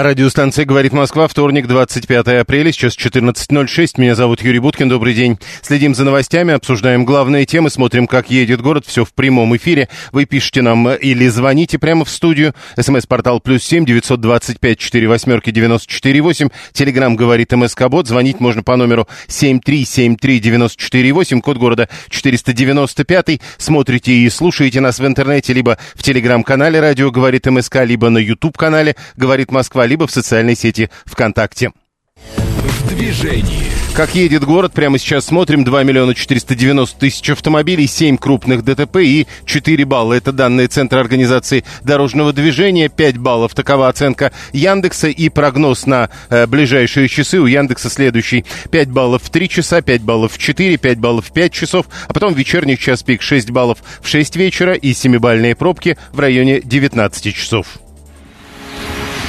Радиостанция «Говорит Москва», вторник, 25 апреля, сейчас 14.06. Меня зовут Юрий Буткин, добрый день. Следим за новостями, обсуждаем главные темы, смотрим, как едет город, все в прямом эфире. Вы пишите нам или звоните прямо в студию. СМС-портал плюс семь девятьсот двадцать пять четыре восьмерки девяносто четыре восемь. Телеграмм «Говорит МСК-бот». Звонить можно по номеру семь три семь три девяносто четыре восемь, код города четыреста девяносто пятый. Смотрите и слушаете нас в интернете, либо в телеграм-канале «Радио говорит МСК», либо на YouTube-канале «Говорит Москва», либо в социальной сети ВКонтакте. В движении. Как едет город, прямо сейчас смотрим. 2 миллиона 490 тысяч автомобилей, 7 крупных ДТП и 4 балла. Это данные Центра организации дорожного движения. 5 баллов. Такова оценка Яндекса и прогноз на э, ближайшие часы у Яндекса следующий. 5 баллов в 3 часа, 5 баллов в 4, 5 баллов в 5 часов, а потом вечерний час пик 6 баллов в 6 вечера и 7-бальные пробки в районе 19 часов.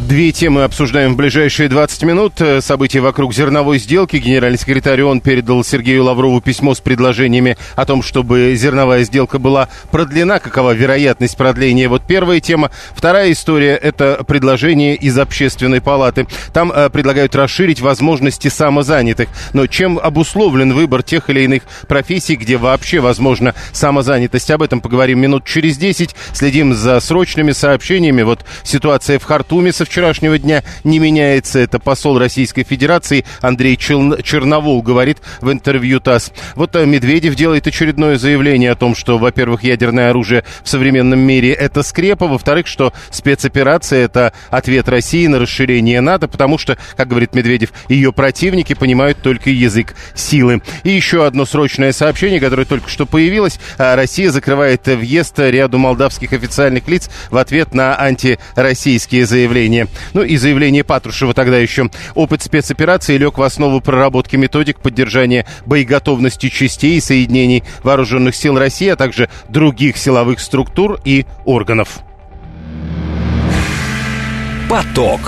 Две темы обсуждаем в ближайшие 20 минут. Э, События вокруг зерновой сделки. Генеральный секретарь ООН передал Сергею Лаврову письмо с предложениями о том, чтобы зерновая сделка была продлена. Какова вероятность продления? Вот первая тема. Вторая история – это предложение из общественной палаты. Там э, предлагают расширить возможности самозанятых. Но чем обусловлен выбор тех или иных профессий, где вообще возможна самозанятость? Об этом поговорим минут через 10. Следим за срочными сообщениями. Вот ситуация в Хартуме со вчерашнего дня не меняется. Это посол Российской Федерации Андрей Черновол говорит в интервью ТАСС. Вот э, Медведев делает очередное заявление о том, что, во-первых, ядерное оружие в современном мире – это скрепа, во-вторых, что спецоперация – это ответ России на расширение НАТО, потому что, как говорит Медведев, ее противники понимают только язык силы. И еще одно срочное сообщение, которое только что появилось. А, Россия закрывает въезд ряду молдавских официальных лиц в ответ на антироссийские заявления. Ну и заявление Патрушева тогда еще. Опыт спецоперации лег в основу проработки методик поддержания боеготовности частей и соединений вооруженных сил России, а также других силовых структур и органов. Поток.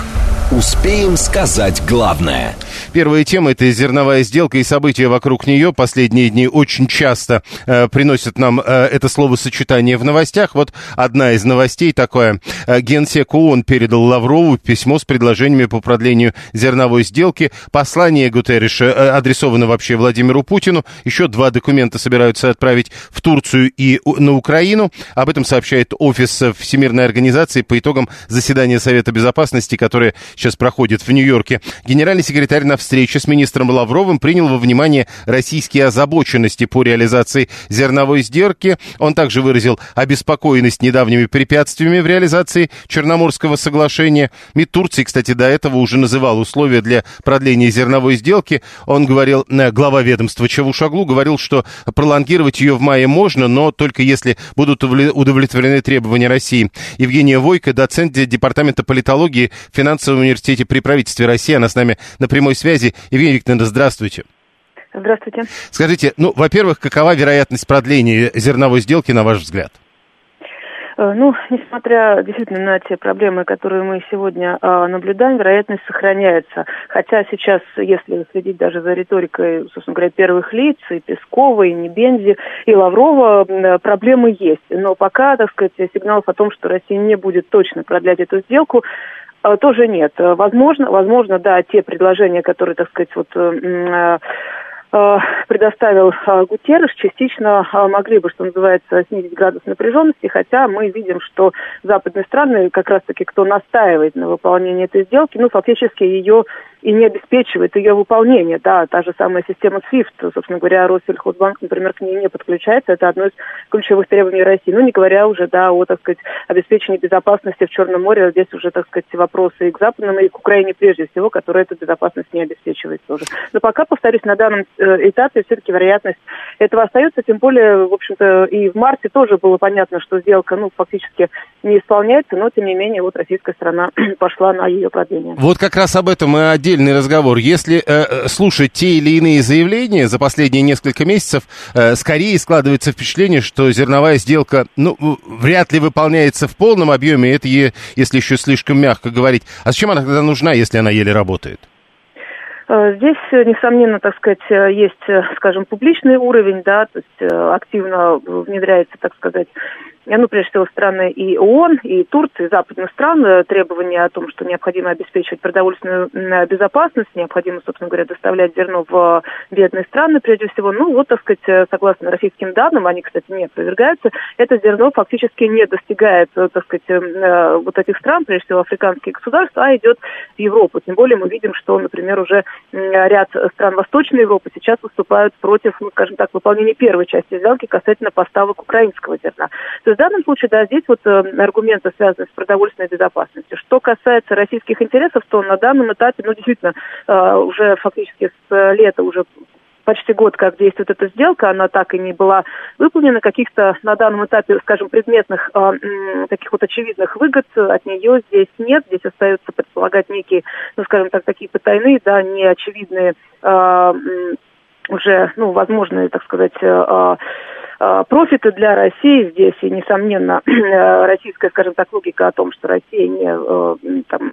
Успеем сказать главное. Первая тема – это зерновая сделка и события вокруг нее. Последние дни очень часто э, приносят нам э, это словосочетание в новостях. Вот одна из новостей такое. Э, Генсек ООН передал Лаврову письмо с предложениями по продлению зерновой сделки. Послание Гутерриша э, адресовано вообще Владимиру Путину. Еще два документа собираются отправить в Турцию и на Украину. Об этом сообщает офис э, Всемирной организации по итогам заседания Совета Безопасности, которое сейчас проходит в Нью-Йорке. Генеральный секретарь на встрече с министром Лавровым принял во внимание российские озабоченности по реализации зерновой сделки. Он также выразил обеспокоенность недавними препятствиями в реализации Черноморского соглашения. МИД Турции, кстати, до этого уже называл условия для продления зерновой сделки. Он говорил, э, глава ведомства Чавушаглу говорил, что пролонгировать ее в мае можно, но только если будут удовлетворены требования России. Евгения Войко, доцент Департамента политологии в финансовом университете при правительстве России. Она с нами на прямой связи. Евгения Викторовна, здравствуйте. Здравствуйте. Скажите, ну, во-первых, какова вероятность продления зерновой сделки, на ваш взгляд? Э, Ну, несмотря действительно на те проблемы, которые мы сегодня а, наблюдаем, вероятность сохраняется. Хотя сейчас, если следить даже за риторикой, собственно говоря, первых лиц, и Пескова, и Небензи, и Лаврова, э, проблемы есть. Но пока, так сказать, сигналов о том, что Россия не будет точно продлять эту сделку, тоже нет. Э, Возможно, возможно, да, те предложения, которые, так сказать, вот э, э, э, предоставил э, Гутерреш, частично э, могли бы, что называется, снизить градус напряженности, хотя мы видим, что западные страны, как раз-таки, кто настаивает на выполнении этой сделки, ну, фактически ее и не обеспечивает ее выполнение. Да, та же самая система SWIFT, собственно говоря, Россельхозбанк, например, к ней не подключается. Это одно из ключевых требований России. Ну, не говоря уже, да, о, так сказать, обеспечении безопасности в Черном море. Здесь уже, так сказать, вопросы и к западным, и к Украине прежде всего, которая эту безопасность не обеспечивает тоже. Но пока, повторюсь, на данном э, этапе все-таки вероятность этого остается, тем более, в общем-то, и в марте тоже было понятно, что сделка, ну, фактически не исполняется, но, тем не менее, вот российская страна пошла на ее продление. Вот как раз об этом и отдельный разговор. Если э, э, слушать те или иные заявления за последние несколько месяцев, э, скорее складывается впечатление, что зерновая сделка, ну, вряд ли выполняется в полном объеме, это если еще слишком мягко говорить. А зачем она тогда нужна, если она еле работает? Э, здесь, э, несомненно, так сказать, есть, скажем, публичный уровень, да, то есть активно внедряется, так сказать, ну, прежде всего, страны и ООН, и Турции, западных стран, э, требования о том, что необходимо обеспечивать продовольственную безопасность, необходимо, собственно говоря, доставлять зерно в бедные страны, прежде всего. Ну, вот, так сказать, э, согласно российским данным, они, кстати, не опровергаются, это зерно фактически не достигает, э, так сказать, вот этих стран, прежде всего, африканских государств, а идет в Европу. Тем более мы видим, что, например, уже ряд стран Восточной Европы сейчас выступают против, ну, скажем так, выполнения первой части сделки касательно поставок украинского зерна. То есть в данном случае, да, здесь вот э, аргументы связаны с продовольственной безопасностью. Что касается российских интересов, то на данном этапе, ну, действительно, э, уже фактически с лета уже почти год, как действует эта сделка, она так и не была выполнена. Каких-то на данном этапе, скажем, предметных, э, таких вот очевидных выгод от нее здесь нет. Здесь остается предполагать некие, ну, скажем так, такие потайные, да, неочевидные э, уже, ну, возможные, так сказать, э, Э, профиты для России. Здесь, и, несомненно, российская, скажем так, логика о том, что Россия не э, там,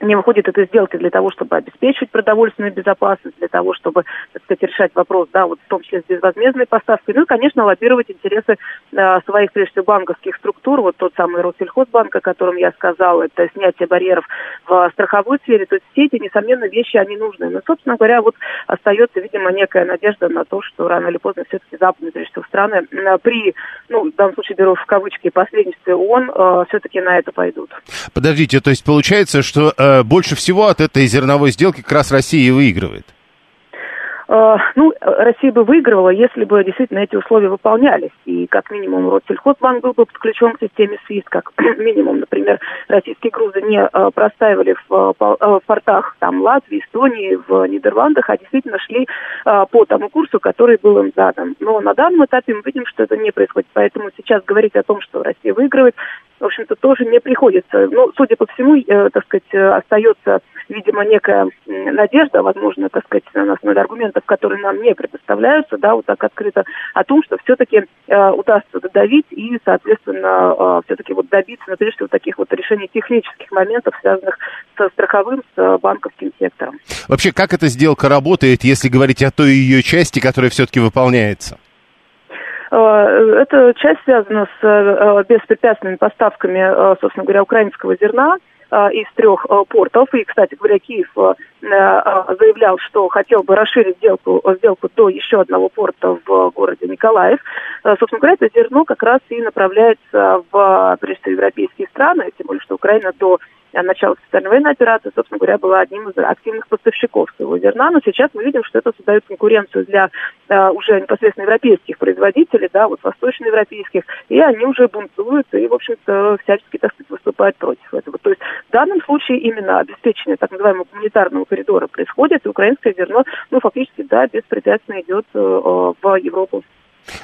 не выходит этой сделки для того, чтобы обеспечивать продовольственную безопасность, для того, чтобы, так сказать, решать вопрос, да, вот в том числе с безвозмездной поставкой, ну и, конечно, лоббировать интересы э, своих, прежде всего, банковских структур, вот тот самый Россельхозбанк, о котором я сказал, это снятие барьеров в страховой сфере, то есть все эти, несомненно, вещи, они нужны. Но, собственно говоря, вот остается, видимо, некая надежда на то, что рано или поздно все-таки западные, прежде всего, страны э, при, ну, в данном случае беру в кавычки, посредничестве ООН, э, все-таки на это пойдут. Подождите, то есть получается, что э, больше всего от этой зерновой сделки как раз Россия и выигрывает? Э, ну, Россия бы выигрывала, если бы действительно эти условия выполнялись. И как минимум Россельхозбанк был бы подключен к системе СВИС, как минимум, например, российские грузы не э, простаивали в, в портах там, Латвии, Эстонии, в Нидерландах, а действительно шли по тому курсу, который был им задан. Но на данном этапе мы видим, что это не происходит. Поэтому сейчас говорить о том, что Россия выигрывает, в общем-то, тоже не приходится. Ну, судя по всему, э, так сказать, остается, видимо, некая надежда, возможно, так сказать, на основе аргументов, которые нам не предоставляются, да, вот так открыто, о том, что все-таки э, удастся додавить и, соответственно, э, все-таки вот добиться, ну, прежде всего, таких вот решений технических моментов, связанных со страховым, с банковским сектором. Вообще, как эта сделка работает, если говорить о той ее части, которая все-таки выполняется? Э, эта часть связана с э, беспрепятственными поставками, э, собственно говоря, украинского зерна из трех портов. И, кстати говоря, Киев заявлял, что хотел бы расширить сделку, сделку до еще одного порта в городе Николаев. Собственно говоря, это зерно как раз и направляется в, прежде европейские страны, тем более, что Украина до начала специальной военной операции, собственно говоря, была одним из активных поставщиков своего зерна. Но сейчас мы видим, что это создает конкуренцию для э, уже непосредственно европейских производителей, да, вот восточноевропейских, и они уже бунтуют и, в общем-то, всячески, так сказать, выступают против этого. То есть в данном случае именно обеспечение так называемого гуманитарного коридора происходит, и украинское зерно, ну, фактически, да, беспрепятственно идет э, в Европу.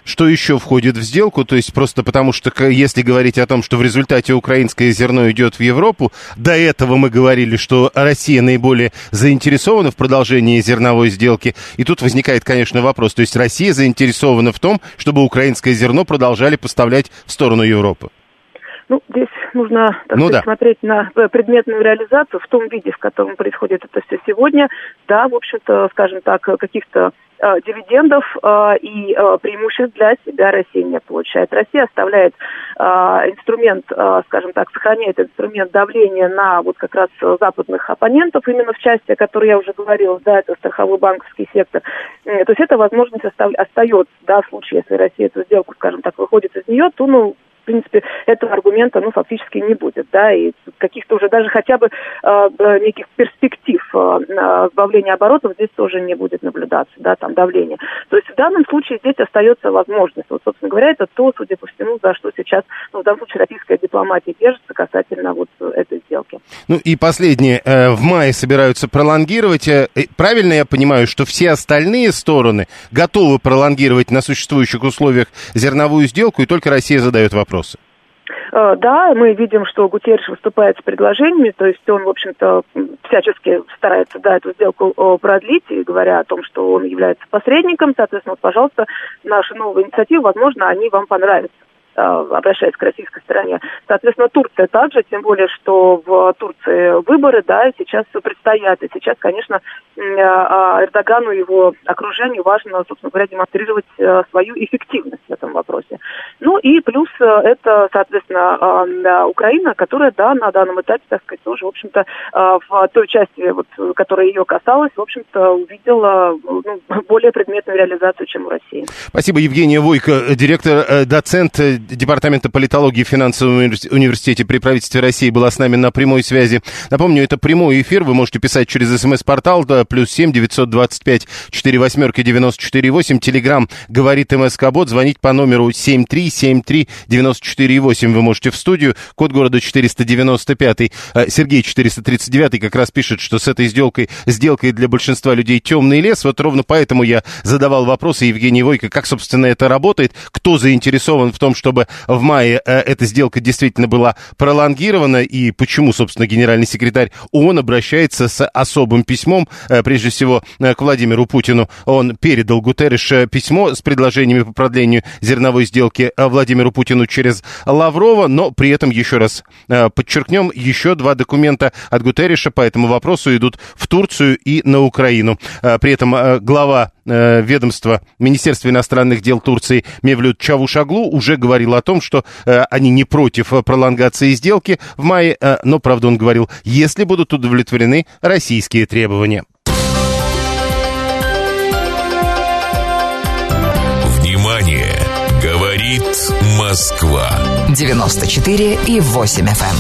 Что еще входит в сделку? То есть просто потому, что если говорить о том, что в результате украинское зерно идет в Европу, до этого мы говорили, что Россия наиболее заинтересована в продолжении зерновой сделки. И тут возникает, конечно, вопрос. То есть Россия заинтересована в том, чтобы украинское зерно продолжали поставлять в сторону Европы. Ну, здесь нужно так ну, сказать, да. смотреть на предметную реализацию в том виде, в котором происходит это все сегодня. Да, в общем-то, скажем так, каких-то э, дивидендов э, и э, преимуществ для себя Россия не получает. Россия оставляет э, инструмент, э, скажем так, сохраняет инструмент давления на вот как раз западных оппонентов, именно в части, о которой я уже говорила, да, это страховой банковский сектор. Э, то есть эта возможность остав... остается, да, в случае, если Россия эту сделку, скажем так, выходит из нее, то, ну, принципе, этого аргумента, ну, фактически не будет, да, и каких-то уже даже хотя бы э, неких перспектив э, сбавления оборотов здесь тоже не будет наблюдаться, да, там давление. То есть в данном случае здесь остается возможность. Вот, собственно говоря, это то, судя по всему, за что сейчас, ну, в данном случае, российская дипломатия держится касательно вот этой сделки. Ну и последнее. Э, в мае собираются пролонгировать. Э, правильно я понимаю, что все остальные стороны готовы пролонгировать на существующих условиях зерновую сделку, и только Россия задает вопросы? Э, да, мы видим, что Гутерриш выступает с предложениями, то есть он, в общем-то, всячески старается да, эту сделку продлить, и говоря о том, что он является посредником, соответственно, вот, пожалуйста, наши новые инициативы, возможно, они вам понравятся. Э, обращаясь к российской стороне. Соответственно, Турция также, тем более, что в Турции выборы, да, сейчас предстоят. И сейчас, конечно, а, Эрдогану и его окружению важно, собственно говоря, демонстрировать э, свою эффективность в этом вопросе. Ну и плюс э, это, соответственно, Украина, которая, да, на данном этапе, так сказать, тоже, в общем-то, в той части, вот, которая ее касалась, в общем-то, увидела ну, более предметную реализацию, чем у России. Спасибо, Евгения Войко, директор, доцент Департамента политологии и финансового университете при правительстве России была с нами на прямой связи. Напомню, это прямой эфир. Вы можете писать через смс-портал да, плюс семь девятьсот двадцать пять четыре восьмерки девяносто четыре восемь. Говорит МСК Бот. Звонить по номеру семь три семь три девяносто четыре восемь. Вы можете в студию. Код города 495. Э, Сергей 439 как раз пишет, что с этой сделкой, сделкой для большинства людей темный лес. Вот ровно поэтому я задавал вопросы Евгении Войко, как, собственно, это работает, кто заинтересован в том, что чтобы в мае э, эта сделка действительно была пролонгирована, и почему, собственно, генеральный секретарь ООН обращается с особым письмом, э, прежде всего, э, к Владимиру Путину. Он передал Гутерриш письмо с предложениями по продлению зерновой сделки Владимиру Путину через Лаврова, но при этом, еще раз подчеркнем, еще два документа от Гутерриша по этому вопросу идут в Турцию и на Украину. При этом глава ведомства Министерства иностранных дел Турции Мевлют Чавушаглу уже говорил о том, что э, они не против э, пролонгации сделки в мае, э, но, правда, он говорил, если будут удовлетворены российские требования. Внимание! Говорит Москва. 94 и 8 FM. Эм.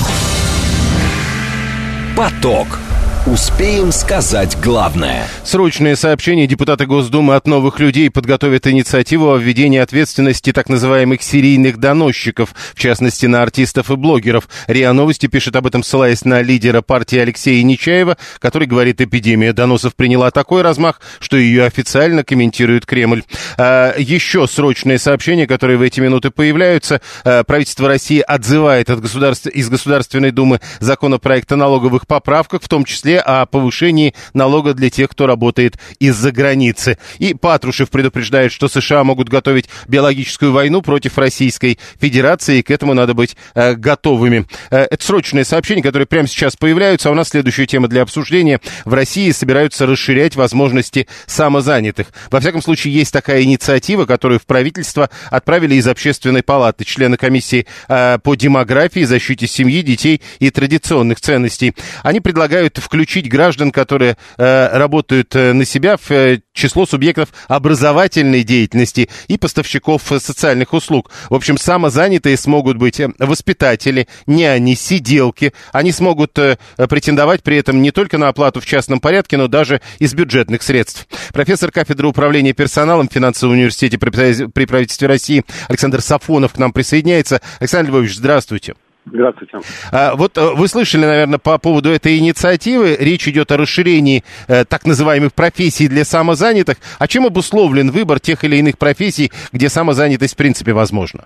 Поток. Успеем сказать главное. Срочное сообщение. Депутаты Госдумы от новых людей подготовят инициативу о введении ответственности так называемых серийных доносчиков, в частности на артистов и блогеров. РИА Новости пишет об этом, ссылаясь на лидера партии Алексея Нечаева, который говорит, эпидемия доносов приняла такой размах, что ее официально комментирует Кремль. А, еще срочное сообщение, которое в эти минуты появляются. А, правительство России отзывает от государств... из Государственной Думы законопроект о налоговых поправках, в том числе числе о повышении налога для тех, кто работает из-за границы. И Патрушев предупреждает, что США могут готовить биологическую войну против Российской Федерации, и к этому надо быть э, готовыми. Э, это срочное сообщение, которое прямо сейчас появляются. А у нас следующая тема для обсуждения. В России собираются расширять возможности самозанятых. Во всяком случае, есть такая инициатива, которую в правительство отправили из общественной палаты члены комиссии э, по демографии, защите семьи, детей и традиционных ценностей. Они предлагают включить включить граждан, которые э, работают э, на себя в э, число субъектов образовательной деятельности и поставщиков социальных услуг. В общем, самозанятые смогут быть воспитатели, няни, сиделки. Они смогут претендовать при этом не только на оплату в частном порядке, но даже из бюджетных средств. Профессор кафедры управления персоналом в финансовом университете при правительстве России Александр Сафонов к нам присоединяется. Александр Львович, здравствуйте. Здравствуйте. А, вот э, вы слышали, наверное, по поводу этой инициативы. Речь идет о расширении э, так называемых профессий для самозанятых. А чем обусловлен выбор тех или иных профессий, где самозанятость в принципе возможна?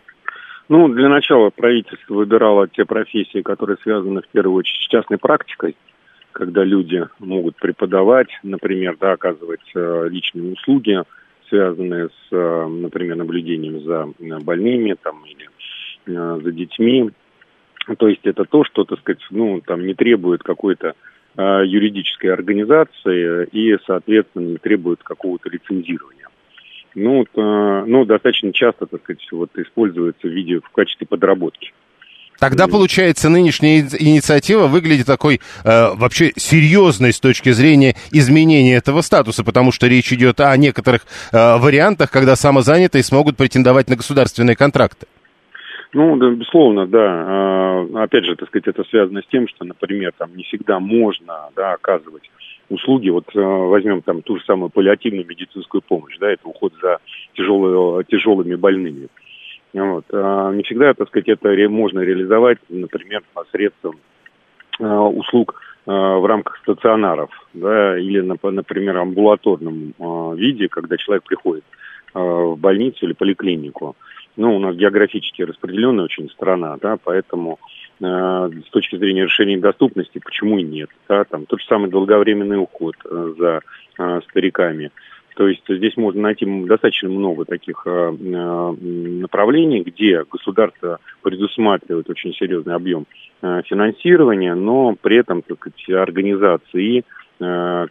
Ну, для начала правительство выбирало те профессии, которые связаны в первую очередь с частной практикой, когда люди могут преподавать, например, да, оказывать э, личные услуги, связанные с, э, например, наблюдением за э, больными там, или э, за детьми, то есть это то, что, так сказать, ну, там не требует какой-то э, юридической организации и, соответственно, не требует какого-то лицензирования. Ну, вот, э, ну, достаточно часто, так сказать, вот используется в виде в качестве подработки. Тогда, получается, нынешняя инициатива выглядит такой э, вообще серьезной с точки зрения изменения этого статуса, потому что речь идет о некоторых э, вариантах, когда самозанятые смогут претендовать на государственные контракты. Ну, да, безусловно, да. А, опять же, так сказать, это связано с тем, что, например, там не всегда можно да, оказывать услуги. Вот э, возьмем там ту же самую паллиативную медицинскую помощь, да, это уход за тяжелые, тяжелыми больными. Вот. А не всегда, так сказать, это можно реализовать, например, посредством услуг в рамках стационаров, да, или, например, амбулаторном виде, когда человек приходит в больницу или поликлинику ну, у нас географически распределенная очень страна, да, поэтому э, с точки зрения решения доступности, почему и нет, да, там тот же самый долговременный уход э, за э, стариками. То есть здесь можно найти достаточно много таких э, направлений, где государство предусматривает очень серьезный объем э, финансирования, но при этом так сказать, организации э,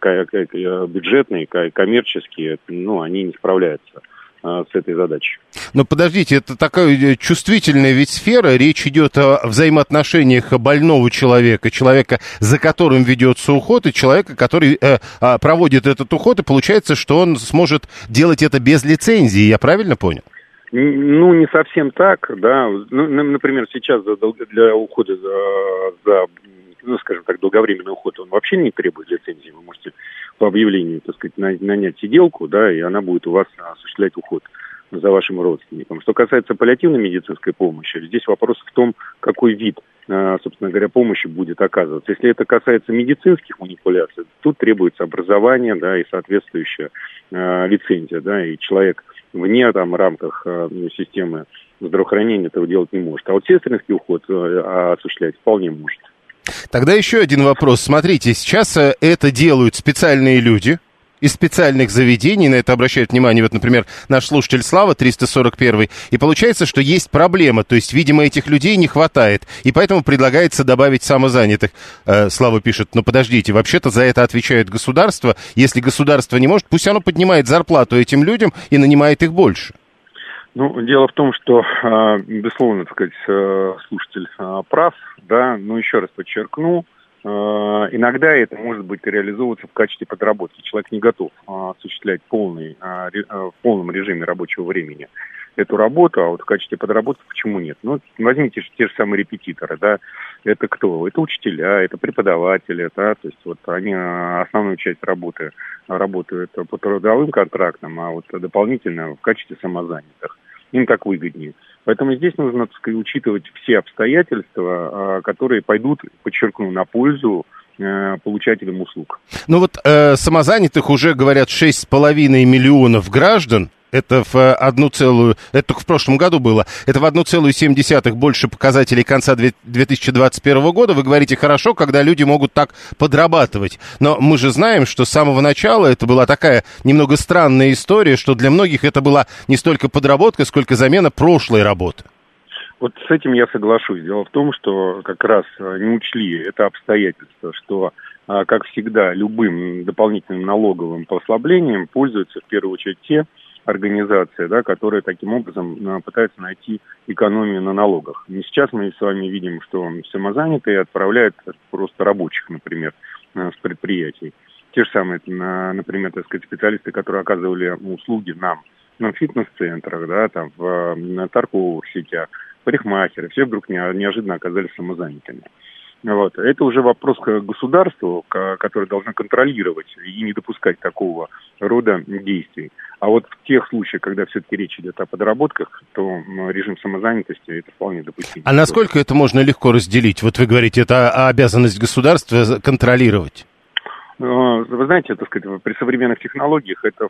бюджетные, коммерческие, ну, они не справляются. А, с этой задачей. Но подождите, это такая э, чувствительная ведь сфера, речь идет о взаимоотношениях больного человека, человека, за которым ведется уход, и человека, который э, а, проводит этот уход, и получается, что он сможет делать это без лицензии, я правильно понял? Ну, не совсем так, да. Ну, например, сейчас для ухода за, за ну, скажем так, долговременный уход, он вообще не требует лицензии. Вы можете по объявлению, так сказать, нанять сиделку, да, и она будет у вас осуществлять уход за вашим родственником. Что касается паллиативной медицинской помощи, здесь вопрос в том, какой вид, а, собственно говоря, помощи будет оказываться. Если это касается медицинских манипуляций, тут требуется образование, да, и соответствующая э, лицензия, да, и человек вне там рамках э, системы здравоохранения этого делать не может. А вот сестринский уход э, осуществлять вполне может. Тогда еще один вопрос. Смотрите, сейчас э, это делают специальные люди, из специальных заведений, на это обращают внимание, вот, например, наш слушатель Слава, 341, и получается, что есть проблема, то есть, видимо, этих людей не хватает, и поэтому предлагается добавить самозанятых. Э, Слава пишет, ну подождите, вообще-то за это отвечает государство, если государство не может, пусть оно поднимает зарплату этим людям и нанимает их больше. Ну, дело в том, что, а, безусловно, так сказать, э, слушатель а, прав, да, но еще раз подчеркну, а, иногда это может быть реализовываться в качестве подработки. Человек не готов осуществлять полный, в полном режиме рабочего времени эту работу, а вот в качестве подработки почему нет? Ну, возьмите те же самые репетиторы, да, это кто? Это учителя, это преподаватели, да, то есть вот они основную часть работы работают по трудовым контрактам, а вот дополнительно в качестве самозанятых им так выгоднее. Поэтому здесь нужно, так сказать, учитывать все обстоятельства, а, которые пойдут, подчеркну, на пользу э, получателям услуг. Ну вот э, самозанятых уже, говорят, 6,5 миллионов граждан это в одну целую, это только в прошлом году было, это в одну целую семь десятых больше показателей конца 2021 года. Вы говорите, хорошо, когда люди могут так подрабатывать. Но мы же знаем, что с самого начала это была такая немного странная история, что для многих это была не столько подработка, сколько замена прошлой работы. Вот с этим я соглашусь. Дело в том, что как раз не учли это обстоятельство, что а, как всегда, любым дополнительным налоговым послаблением пользуются в первую очередь те, организация, да, которая таким образом э, пытается найти экономию на налогах. И сейчас мы с вами видим, что самозанятые отправляют просто рабочих, например, э, с предприятий. Те же самые, например, так сказать, специалисты, которые оказывали услуги нам на фитнес-центрах, да, там, в на торговых сетях, парикмахеры, все вдруг неожиданно оказались самозанятыми. Вот. Это уже вопрос к государству, которое должно контролировать и не допускать такого рода действий. А вот в тех случаях, когда все-таки речь идет о подработках, то режим самозанятости это вполне допустимо. А насколько это можно легко разделить? Вот вы говорите, это обязанность государства контролировать. Ну, вы знаете, так сказать, при современных технологиях это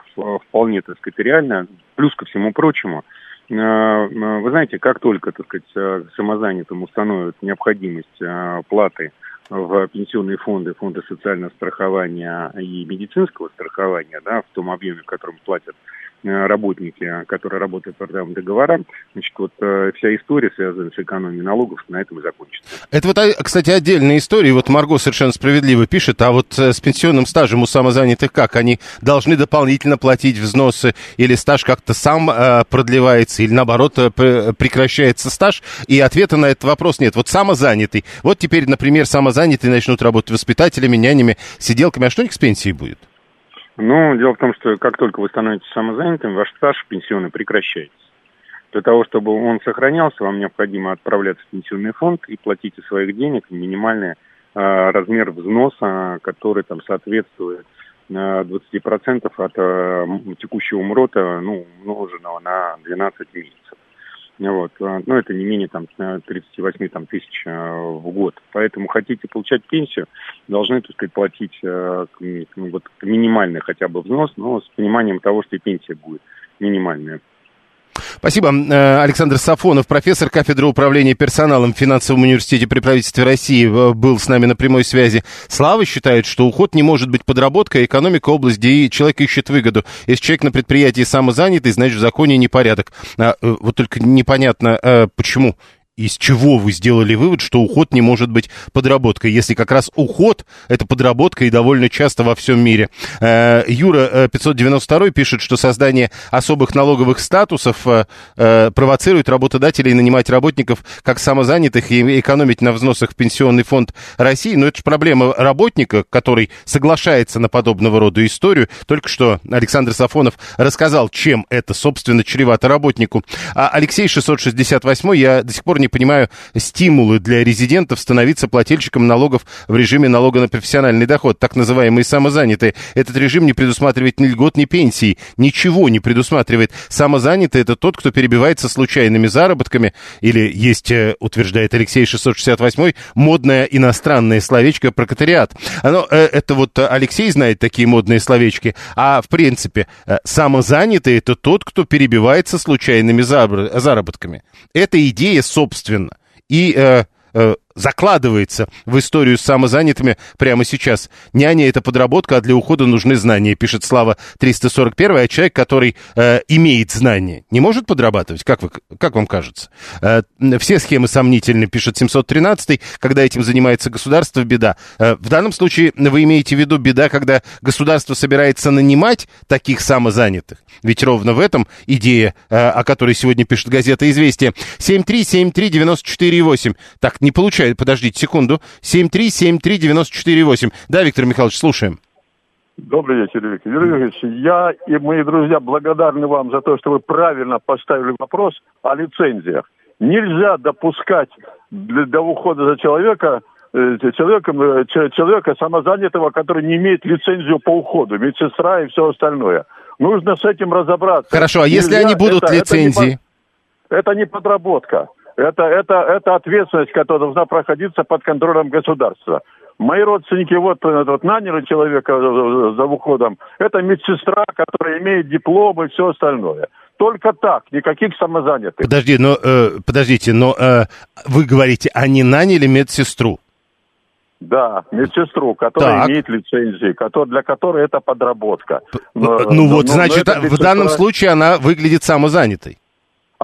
вполне, так сказать, реально. Плюс ко всему прочему, Э, э, вы знаете, как только, так сказать, э, самозанятым установят необходимость платы в пенсионные фонды, фонды социального страхования и медицинского страхования, да, в том объеме, в котором платят Э, работники, которые работают по трудовым договорам, значит, вот э, вся история, связанная с экономией налогов, на этом и закончится. Это вот, а, кстати, отдельная история. Вот Марго совершенно справедливо пишет, а вот э, с пенсионным стажем у самозанятых как? Они должны дополнительно платить взносы или стаж как-то сам э, продлевается, или наоборот э, прекращается стаж? И ответа на этот вопрос нет. Вот самозанятый. Вот теперь, например, самозанятые начнут работать воспитателями, нянями, сиделками. А что у них с пенсией будет? Ну, дело в том, что как только вы становитесь самозанятым, ваш стаж пенсионный прекращается. Для того, чтобы он сохранялся, вам необходимо отправляться в пенсионный фонд и платить из своих денег минимальный э, размер взноса, который там соответствует э, 20% от э, текущего МРОТа, ну, умноженного на 12 месяцев. Вот. Э, ну, это не менее там, 38 там, тысяч э, в год. Поэтому хотите получать пенсию, должны, так сказать, платить ну, вот, минимальный хотя бы взнос, но с пониманием того, что и пенсия будет минимальная. Спасибо. Э, Александр Сафонов, профессор кафедры управления персоналом в финансовом университете при правительстве России, э, был с нами на прямой связи. Слава считает, что уход не может быть подработкой, экономика область, где человек ищет выгоду. Если человек на предприятии самозанятый, значит в законе непорядок. А, э, вот только непонятно, почему из чего вы сделали вывод, что уход не может быть подработкой, если как раз уход – это подработка и довольно часто во всем мире. Э, Юра 592 э, пишет, что создание особых налоговых статусов э, провоцирует работодателей нанимать работников как самозанятых и экономить на взносах в Пенсионный фонд России. Но это же проблема работника, который соглашается на подобного рода историю. Только что Александр Сафонов рассказал, чем это, собственно, чревато работнику. А Алексей 668, я до сих пор не понимаю стимулы для резидентов становиться плательщиком налогов в режиме налога на профессиональный доход, так называемые самозанятые. Этот режим не предусматривает ни льгот, ни пенсии, ничего не предусматривает. Самозанятый это тот, кто перебивается случайными заработками, или есть, э, утверждает Алексей 668, модное иностранное словечко прокатариат. Оно, э, это вот Алексей знает такие модные словечки, а в принципе э, самозанятый это тот, кто перебивается случайными заработками. Это идея, собственно, собственно. И э, э, закладывается в историю с самозанятыми прямо сейчас. Няня – это подработка, а для ухода нужны знания, пишет Слава 341, а человек, который э, имеет знания, не может подрабатывать? Как, вы, как вам кажется? Э, все схемы сомнительны, пишет 713, когда этим занимается государство, беда. Э, в данном случае вы имеете в виду беда, когда государство собирается нанимать таких самозанятых? Ведь ровно в этом идея, э, о которой сегодня пишет газета «Известия». 7373948. Так, не получается отвечает, подождите секунду, 7373948. Да, Виктор Михайлович, слушаем. Добрый вечер, Виктор Юрьевич. Я и мои друзья благодарны вам за то, что вы правильно поставили вопрос о лицензиях. Нельзя допускать для, для ухода за человека э, человеком, э, человека самозанятого, который не имеет лицензию по уходу, медсестра и все остальное. Нужно с этим разобраться. Хорошо, а если Нельзя, они будут это, лицензии? Это не, это не подработка. Это, это, это ответственность, которая должна проходиться под контролем государства. Мои родственники вот, э, вот наняли человека за уходом. Это медсестра, которая имеет диплом и все остальное. Только так, никаких самозанятых. Подожди, но э, подождите, но э, вы говорите, они наняли медсестру? Да, медсестру, которая так. имеет лицензии, который, для которой это подработка. Ну но, вот, но, значит, но в данном случае она выглядит самозанятой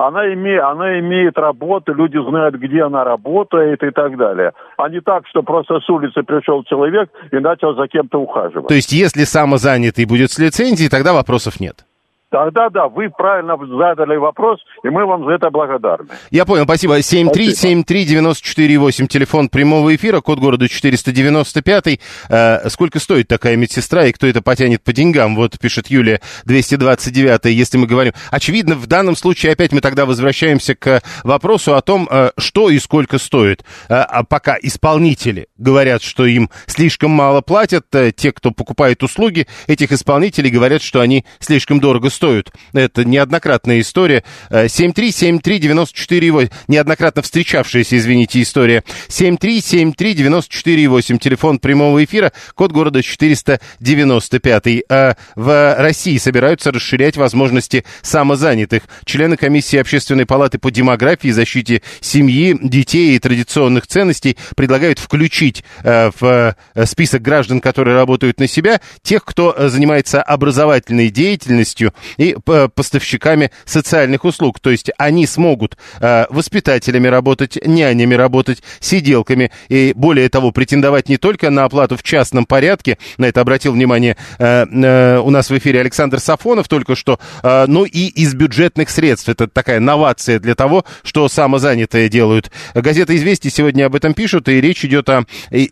она, име, она имеет работу, люди знают, где она работает и так далее. А не так, что просто с улицы пришел человек и начал за кем-то ухаживать. То есть, если самозанятый будет с лицензией, тогда вопросов нет? Тогда да, вы правильно задали вопрос, и мы вам за это благодарны. Я понял, спасибо. 7373948, телефон прямого эфира, код города 495. Э, сколько стоит такая медсестра, и кто это потянет по деньгам? Вот пишет Юлия 229, если мы говорим. Очевидно, в данном случае опять мы тогда возвращаемся к вопросу о том, э, что и сколько стоит. Э, а пока исполнители говорят, что им слишком мало платят, э, те, кто покупает услуги этих исполнителей, говорят, что они слишком дорого стоят стоят. Это неоднократная история. 7373948. Э, неоднократно встречавшаяся, извините, история. 7373948. Телефон прямого эфира. Код города 495. А в России собираются расширять возможности самозанятых. Члены комиссии Общественной палаты по демографии, защите семьи, детей и традиционных ценностей предлагают включить э, в э, список граждан, которые работают на себя, тех, кто занимается образовательной деятельностью и э, поставщиками социальных услуг. То есть они смогут э, воспитателями работать, нянями работать, сиделками и более того претендовать не только на оплату в частном порядке, на это обратил внимание э, у нас в эфире Александр Сафонов только что, но и из бюджетных средств. Это такая новация для того, что самозанятые делают. Газета «Известия» сегодня об этом пишут, и речь идет о,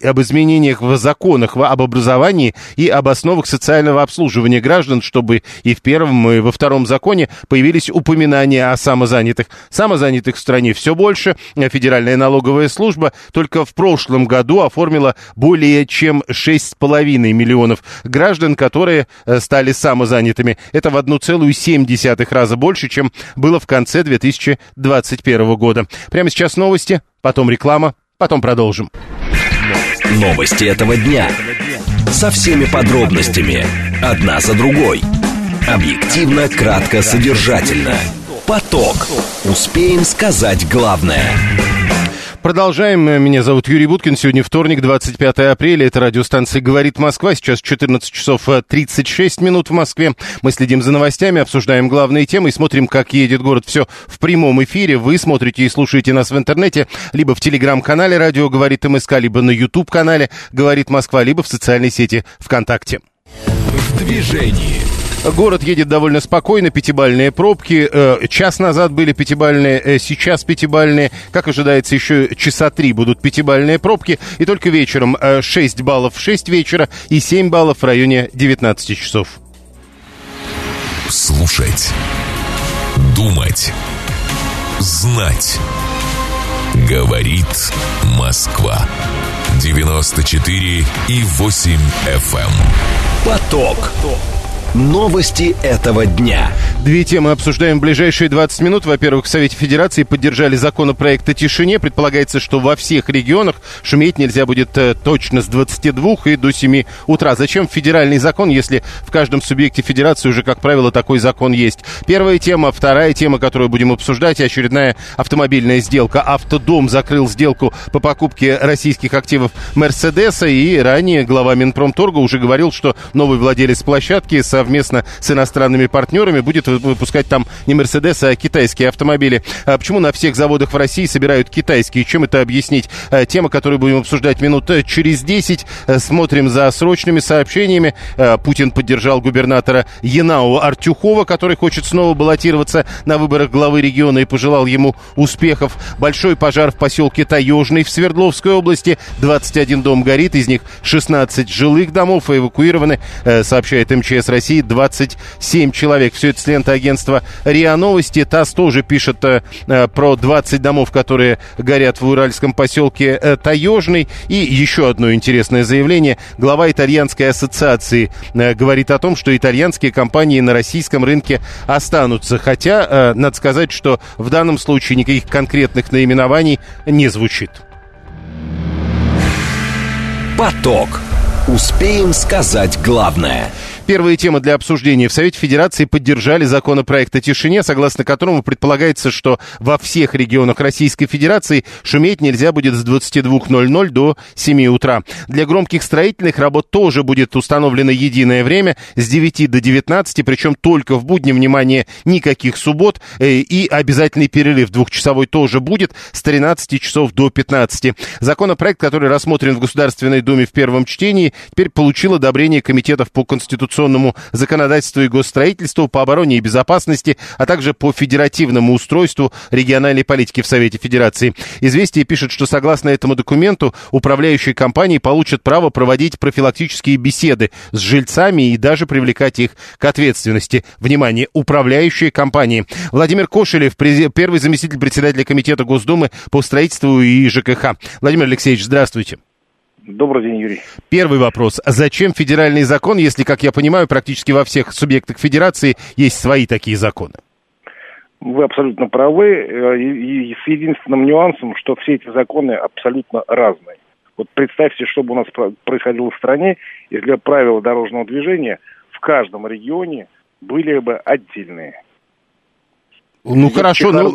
об изменениях в законах, об образовании и об основах социального обслуживания граждан, чтобы и в первом и во втором законе появились упоминания о самозанятых. Самозанятых в стране все больше. Федеральная налоговая служба только в прошлом году оформила более чем 6,5 миллионов граждан, которые э, стали самозанятыми. Это в 1,7 раза больше, чем было в конце 2021 года. Прямо сейчас новости, потом реклама, потом продолжим. Новости этого дня. Со всеми подробностями. Одна за другой. Объективно, кратко, содержательно. Поток. Успеем сказать главное. Продолжаем. Меня зовут Юрий Буткин. Сегодня вторник, 25 апреля. Это радиостанция «Говорит Москва». Сейчас 14 часов 36 минут в Москве. Мы следим за новостями, обсуждаем главные темы и смотрим, как едет город. Все в прямом эфире. Вы смотрите и слушаете нас в интернете, либо в телеграм-канале «Радио говорит МСК», либо на YouTube-канале «Говорит Москва», либо в социальной сети ВКонтакте. В движении. Город едет довольно спокойно, пятибальные пробки. Э, час назад были пятибальные, э, сейчас пятибальные. Как ожидается, еще часа три будут пятибальные пробки. И только вечером 6 баллов в 6 вечера и 7 баллов в районе 19 часов. Слушать. Думать. Знать. Говорит Москва. 94 и 8 FM. Поток. Новости этого дня. Две темы обсуждаем в ближайшие 20 минут. Во-первых, в Совете Федерации поддержали законопроект о тишине. Предполагается, что во всех регионах шуметь нельзя будет э, точно с 22 и до 7 утра. Зачем федеральный закон, если в каждом субъекте Федерации уже, как правило, такой закон есть? Первая тема. Вторая тема, которую будем обсуждать, очередная автомобильная сделка. Автодом закрыл сделку по покупке российских активов Мерседеса. И ранее глава Минпромторга уже говорил, что новый владелец площадки с совместно с иностранными партнерами будет выпускать там не Мерседес, а китайские автомобили. А почему на всех заводах в России собирают китайские? Чем это объяснить? А, тема, которую будем обсуждать минут э, через 10. Э, смотрим за срочными сообщениями. Путин поддержал губернатора Янау Артюхова, который хочет снова баллотироваться на выборах главы региона и пожелал ему успехов. Большой пожар в поселке Таежный в Свердловской области. 21 дом горит, из них 16 жилых домов эвакуированы, э, сообщает МЧС России. России 27 человек. Все это с ленты агентства РИА Новости. ТАСС тоже пишет э, э про 20 домов, которые горят в уральском поселке э, Таежный. И еще одно интересное заявление. Глава итальянской ассоциации э, говорит о том, что итальянские компании на российском рынке останутся. Хотя, э, надо сказать, что в данном случае никаких конкретных наименований не звучит. Поток. Успеем сказать главное – Первая тема для обсуждения. В Совете Федерации поддержали законопроект о тишине, согласно которому предполагается, что во всех регионах Российской Федерации шуметь нельзя будет с 22.00 до 7 утра. Для громких строительных работ тоже будет установлено единое время с 9 до 19, причем только в будни, внимание, никаких суббот э, и обязательный перерыв двухчасовой тоже будет с 13 часов до 15. Законопроект, который рассмотрен в Государственной Думе в первом чтении, теперь получил одобрение комитетов по конституционному законодательству и госстроительству, по обороне и безопасности, а также по федеративному устройству региональной политики в Совете Федерации. Известие пишет, что согласно этому документу управляющие компании получат право проводить профилактические беседы с жильцами и даже привлекать их к ответственности. Внимание, управляющие компании. Владимир Кошелев, первый заместитель председателя Комитета Госдумы по строительству и ЖКХ. Владимир Алексеевич, здравствуйте. Добрый день, Юрий. Первый вопрос. Зачем федеральный закон, если, как я понимаю, практически во всех субъектах федерации есть свои такие законы? Вы абсолютно правы. Э, и с единственным нюансом, что все эти законы абсолютно разные. Вот представьте, что бы у нас происходило в стране, если правила дорожного движения в каждом регионе были бы отдельные. Ну хорошо, ну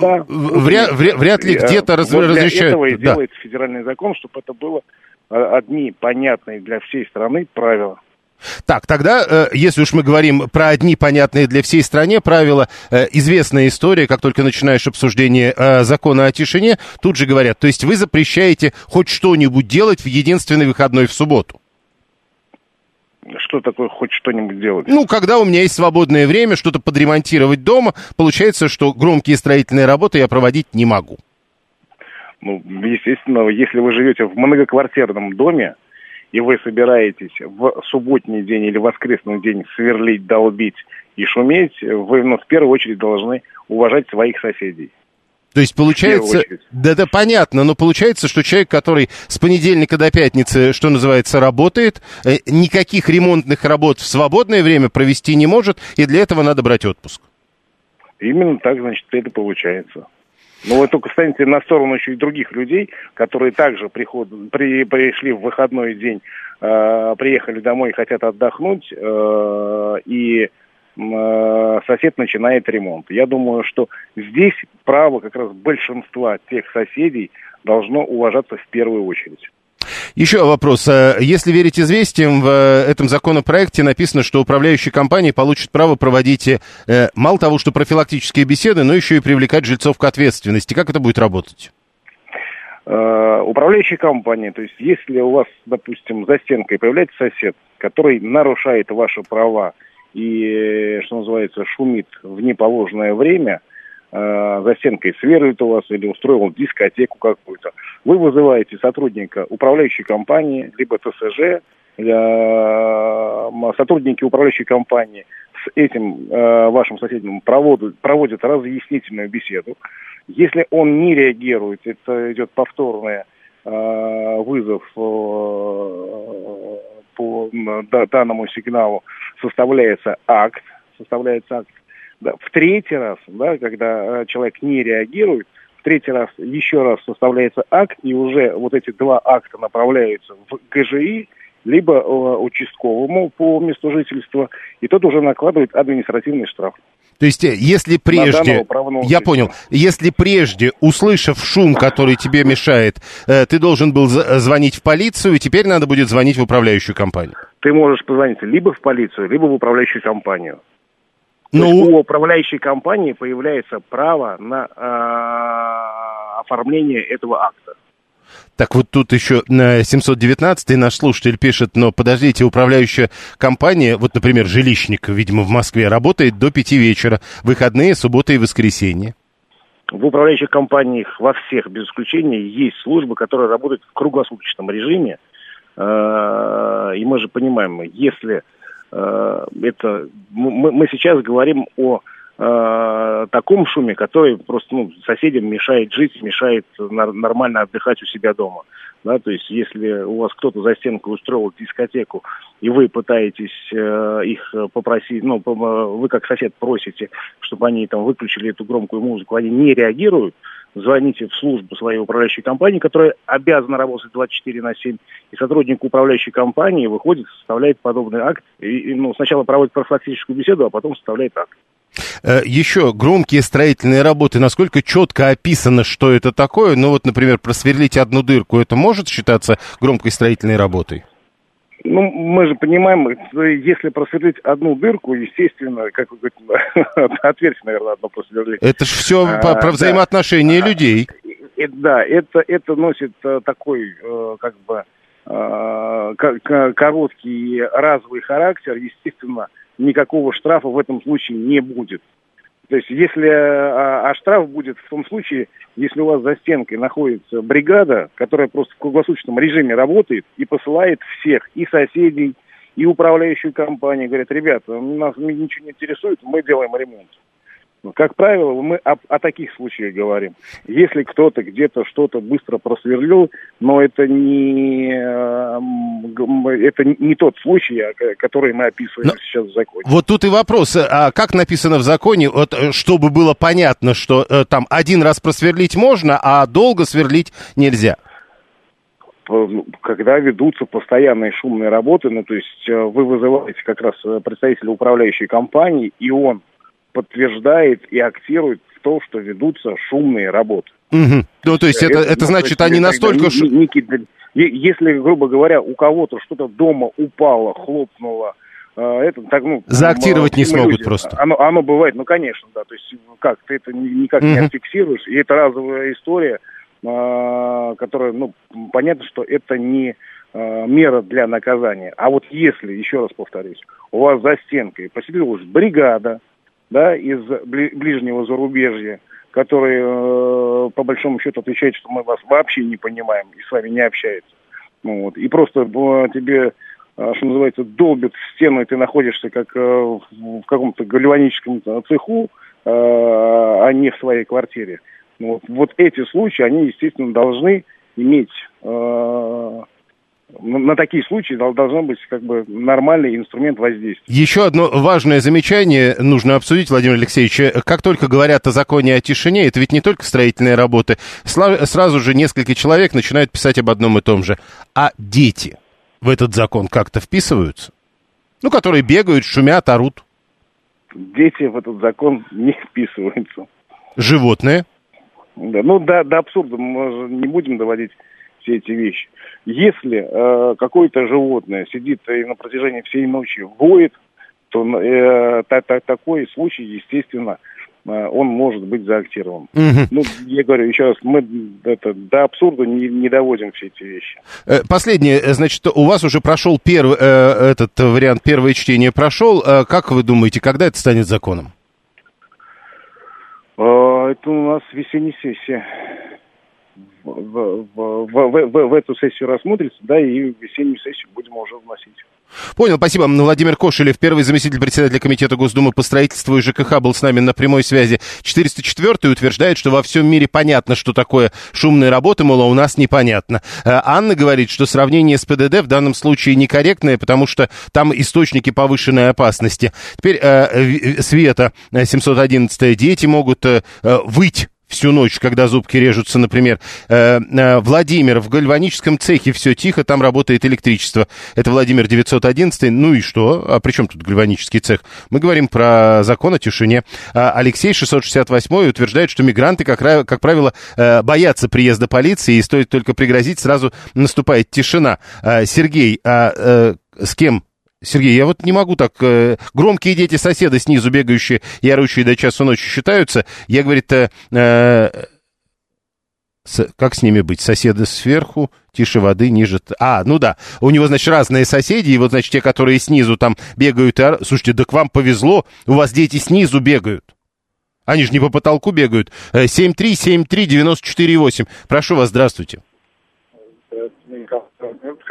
вряд, вряд, вряд ли где-то раз, вот разрешают. Для этого и да. делается федеральный закон, чтобы это было одни понятные для всей страны правила. Так, тогда, э, если уж мы говорим про одни понятные для всей страны правила, э, известная история, как только начинаешь обсуждение э, закона о тишине, тут же говорят, то есть вы запрещаете хоть что-нибудь делать в единственный выходной в субботу. Что такое хоть что-нибудь делать? Ну, когда у меня есть свободное время, что-то подремонтировать дома, получается, что громкие строительные работы я проводить не могу. Ну, естественно, если вы живете в многоквартирном доме, и вы собираетесь в субботний день или воскресный день сверлить, долбить и шуметь, вы ну, в первую очередь должны уважать своих соседей. То есть получается, да, да, понятно, но получается, что человек, который с понедельника до пятницы, что называется, работает, э, никаких ремонтных работ в свободное время провести не может, и для этого надо брать отпуск. Именно так, значит, это получается. Но вы только станете на сторону еще и других людей, которые также приход, при, пришли в выходной день, э, приехали домой и хотят отдохнуть, э, и э, сосед начинает ремонт. Я думаю, что здесь право как раз большинства тех соседей должно уважаться в первую очередь. Еще вопрос. А если верить известиям, в э, этом законопроекте написано, что управляющие компании получат право проводить э, мало того, что профилактические беседы, но еще и привлекать жильцов к ответственности. Как это будет работать? Э, управляющие компании, то есть если у вас, допустим, за стенкой появляется сосед, который нарушает ваши права и, что называется, шумит в неположенное время – э, за стенкой сверлит у вас или устроил дискотеку какую-то. Вы вызываете сотрудника управляющей компании, либо ТСЖ, э, сотрудники управляющей компании с этим э, вашим соседом проводят, проводят разъяснительную беседу. Если он не реагирует, это идет повторный э, вызов э, по да, данному сигналу, составляется акт, составляется акт да, в третий раз, да, когда э, человек не реагирует, в третий раз еще раз составляется акт, и уже вот эти два акта направляются в ГЖИ, либо э, участковому по месту жительства, и тот уже накладывает административный штраф. То есть, э, если прежде, я понял, если прежде, услышав шум, который тебе мешает, ты должен был звонить в полицию, и теперь надо будет звонить в управляющую компанию. Ты можешь позвонить либо в полицию, либо в управляющую компанию. Ну... у управляющей компании появляется право на э, оформление этого акта. Так вот тут еще на 719 наш слушатель пишет, но подождите, управляющая компания, вот, например, жилищник, видимо, в Москве, работает до 5 вечера, выходные, суббота и воскресенье. В управляющих компаниях во всех, без исключения, есть службы, которые работают в круглосуточном режиме. Э, и мы же понимаем, если Э, это мы, мы сейчас говорим о э, таком шуме, который просто ну, соседям мешает жить, мешает нормально отдыхать у себя дома. Да, то есть, если у вас кто-то за стенкой устроил дискотеку, и вы пытаетесь э, их попросить, ну, вы как сосед просите, чтобы они там выключили эту громкую музыку, они не реагируют, звоните в службу своей управляющей компании, которая обязана работать 24 на 7, и сотрудник управляющей компании выходит, составляет подобный акт, и, ну, сначала проводит профилактическую беседу, а потом составляет акт. Э, Еще громкие строительные работы, насколько четко описано, что это такое? Ну вот, например, просверлить одну дырку, это может считаться громкой строительной работой? Ну, мы же понимаем, если просверлить одну дырку, естественно, как вы говорите, отверстие, наверное, одно просверлить. Это же все а, про взаимоотношения да. людей. И, да, это, это носит э, такой, э, как бы, э, короткий разовый характер. Естественно, никакого штрафа в этом случае не будет. То есть, если, а, а штраф будет в том случае, если у вас за стенкой находится бригада, которая просто в круглосуточном режиме работает и посылает всех, и соседей, и управляющую компанию, говорят, ребята, нас ничего не интересует, мы делаем ремонт. Как правило, мы о, о таких случаях говорим. Если кто-то где-то что-то быстро просверлил, но это не, это не тот случай, который мы описываем но сейчас в законе. Вот тут и вопрос, а как написано в законе, вот, э, чтобы было понятно, что э, там один раз просверлить можно, а долго сверлить нельзя? Ну, когда ведутся постоянные шумные работы, ну, то есть э, вы вызываете как раз представителя управляющей компании, и он подтверждает и актирует в то, что ведутся шумные работы. Угу. Ну, то есть это, это, это значит, они настолько... Некий, если, грубо говоря, у кого-то что-то дома упало, хлопнуло, э, это так, ну, Заактировать не смогут люди. просто. Оно, оно бывает, ну, конечно, да. То есть как, ты это никак угу. не отфиксируешь. И это разовая история, э, которая, ну, понятно, что это не э, мера для наказания. А вот если, еще раз повторюсь, у вас за стенкой поселилась бригада, да, из ближнего зарубежья, которые, э, по большому счету, отвечают, что мы вас вообще не понимаем и с вами не общаются. Ну, вот, и просто э, тебе, э, что называется, долбят в стену, и ты находишься как в, каком-то гальваническом цеху, а не в своей квартире. Ну, вот, вот эти случаи, они, естественно, должны иметь на, такие случаи дол- должен быть как бы нормальный инструмент воздействия. Еще одно важное замечание нужно обсудить, Владимир Алексеевич. Как только говорят о законе о тишине, это ведь не только строительные работы, сразу же несколько человек начинают писать об одном и том же. А дети в этот закон как-то вписываются? Ну, которые бегают, шумят, орут. Дети в этот закон не вписываются. Животные? Да, ну, до, до абсурда мы не будем доводить все эти вещи. Если э, какое-то животное сидит и на протяжении всей ночи воет, то э, та- та- такой случай, естественно, э, он может быть заактирован. Мгм. Ну, я говорю еще раз, мы это, до абсурда не, не доводим все эти вещи. Э, Последнее, э, значит, у вас уже прошел первый, э, этот вариант, первое чтение прошел. Как вы думаете, когда это станет законом? Это у нас весенняя сессия. В, в- в- в- в- эту сессию рассмотрится, да, и в весеннюю сессию будем уже вносить. Понял, спасибо. Владимир Кошелев, первый заместитель председателя Комитета Госдумы по строительству и ЖКХ, был с нами на прямой связи. 404 утверждает, что во всем мире понятно, что такое шумные работы, мол, а у нас непонятно. Э, Анна говорит, что сравнение с ПДД в данном случае некорректное, потому что там источники повышенной опасности. Теперь э, Света, э, 711 дети могут э, э, выть всю ночь, когда зубки режутся, например. Э, э, Владимир, в гальваническом цехе все тихо, там работает электричество. Это Владимир 911. Ну и что? А при чем тут гальванический цех? Мы говорим про закон о тишине. А Алексей 668 утверждает, что мигранты, как, как правило, э, боятся приезда полиции, и стоит только пригрозить, сразу наступает тишина. А, Сергей, а э, с кем Сергей, я вот не могу так... э, громкие дети соседа снизу бегающие и орущие до часу ночи считаются. Я, говорит, э, э, с- как с ними быть? Соседы сверху, тише воды, ниже... А, ну да, у него, значит, разные соседи, и вот, значит, те, которые снизу там бегают ор- Слушайте, да к вам повезло, у вас дети снизу бегают. Они же не по потолку бегают. Э, 7373948. Прошу вас, здравствуйте.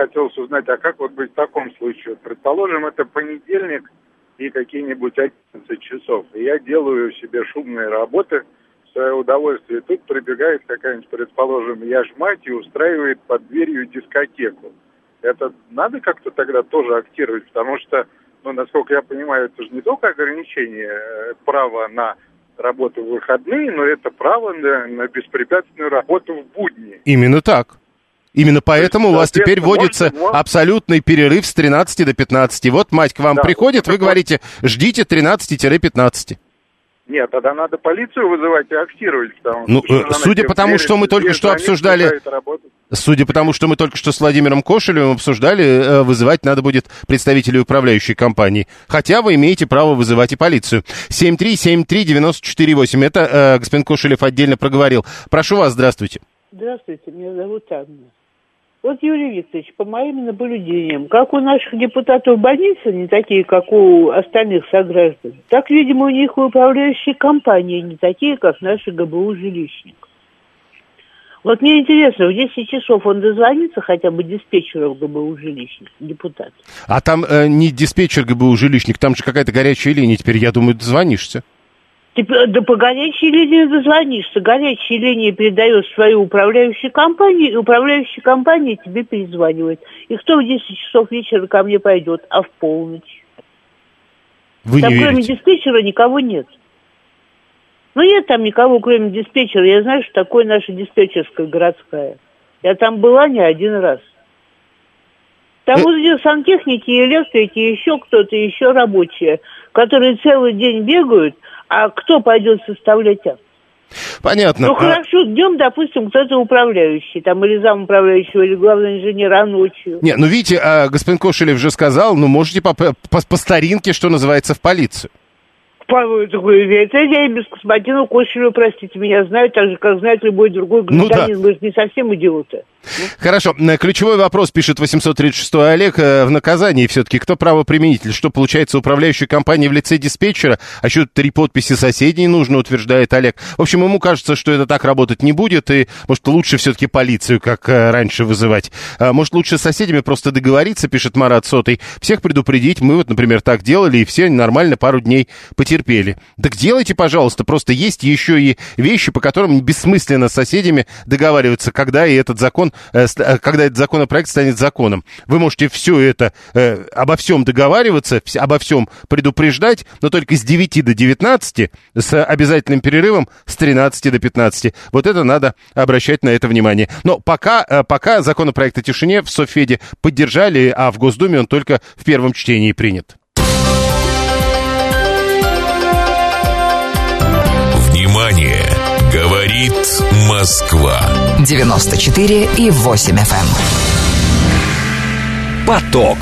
Хотелось узнать, а как вот быть в таком случае? Предположим, это понедельник и какие-нибудь 11 часов. И я делаю себе шумные работы в свое удовольствие. И тут прибегает какая-нибудь, предположим, я ж мать и устраивает под дверью дискотеку. Это надо как-то тогда тоже актировать, потому что, ну, насколько я понимаю, это же не только ограничение э, права на работу в выходные, но это право на, на беспрепятственную работу в будни. Именно так. Именно поэтому у вас теперь вводится можно- абсолютный перерыв с 13 до 15. Вот мать к вам Да, приходит, вот вы говорите, ждите 13-15. Нет, тогда надо полицию вызывать и актировать. Потому Ну, что э, судя по тому, что мы только что обсуждали-. Судя по тому, что мы только что с Владимиром Кошелевым обсуждали, э, вызывать надо будет представителей управляющей компании. Хотя вы имеете право вызывать и полицию. 7373948. Это э, господин Кошелев отдельно проговорил. Прошу вас, здравствуйте. Здравствуйте, меня зовут Анна. Вот, Юрий Викторович, по моим наблюдениям, как у наших депутатов больницы не такие, как у остальных сограждан, так, видимо, у них управляющие компании не такие, как наши ГБУ жилищник. Вот мне интересно, в 10 часов он дозвонится хотя бы диспетчеру ГБУ жилищник, депутат. А там э, не диспетчер ГБУ жилищник, там же какая-то горячая линия. Теперь, я думаю, дозвонишься. Ты, п- да по горячей линии дозвонишься. Горячая линия передает свою управляющую компанию, и управляющая компания тебе перезванивает. И кто в 10 часов вечера ко мне пойдет, а в полночь? Вы там не кроме верите. диспетчера никого нет. Ну нет там никого, кроме диспетчера. Я знаю, что такое наша диспетчерская городская. Я там была не один раз. Там Э. вот эти сантехники, электрики, еще кто-то, еще рабочие, которые целый день бегают, а кто пойдет составлять акт? Понятно. Ну А, хорошо, днем, допустим, кто-то управляющий, там или зам управляющего, или главный инженер, а ночью. Не, ну видите, а, господин Кошелев же сказал, ну можете по, по, по старинке, что называется, в полицию. Павел такой верит. Я без господина Кошелева, простите меня, знаю, так же, как знает любой другой Ну гражданин. Мы же не совсем идиоты. Хорошо. Э, Ключевой вопрос, пишет 836 Олег, э, в наказании все-таки. Кто правоприменитель? Что получается управляющая компания в лице диспетчера? А еще три подписи соседей нужно, утверждает Олег. В общем, ему кажется, что это так работать не будет, и, может, лучше все-таки полицию, как э, раньше, вызывать. А, Может, лучше с соседями просто договориться, пишет Марат Сотый. Всех предупредить. Мы вот, например, так делали, и все нормально пару дней потерпели. Так делайте, пожалуйста. Просто есть еще и вещи, по которым бессмысленно с соседями договариваться, когда и этот закон, э, э, когда этот законопроект станет законом. Вы можете все это, э, обо всем договариваться, обо всем предупреждать, но только с 9 до 19, с обязательным перерывом с 13 до 15. Вот это надо обращать на это внимание. Но пока, пока законопроект о тишине в Софеде поддержали, а в Госдуме он только в первом чтении принят. Говорит Москва. 94 и 8 FM. Поток.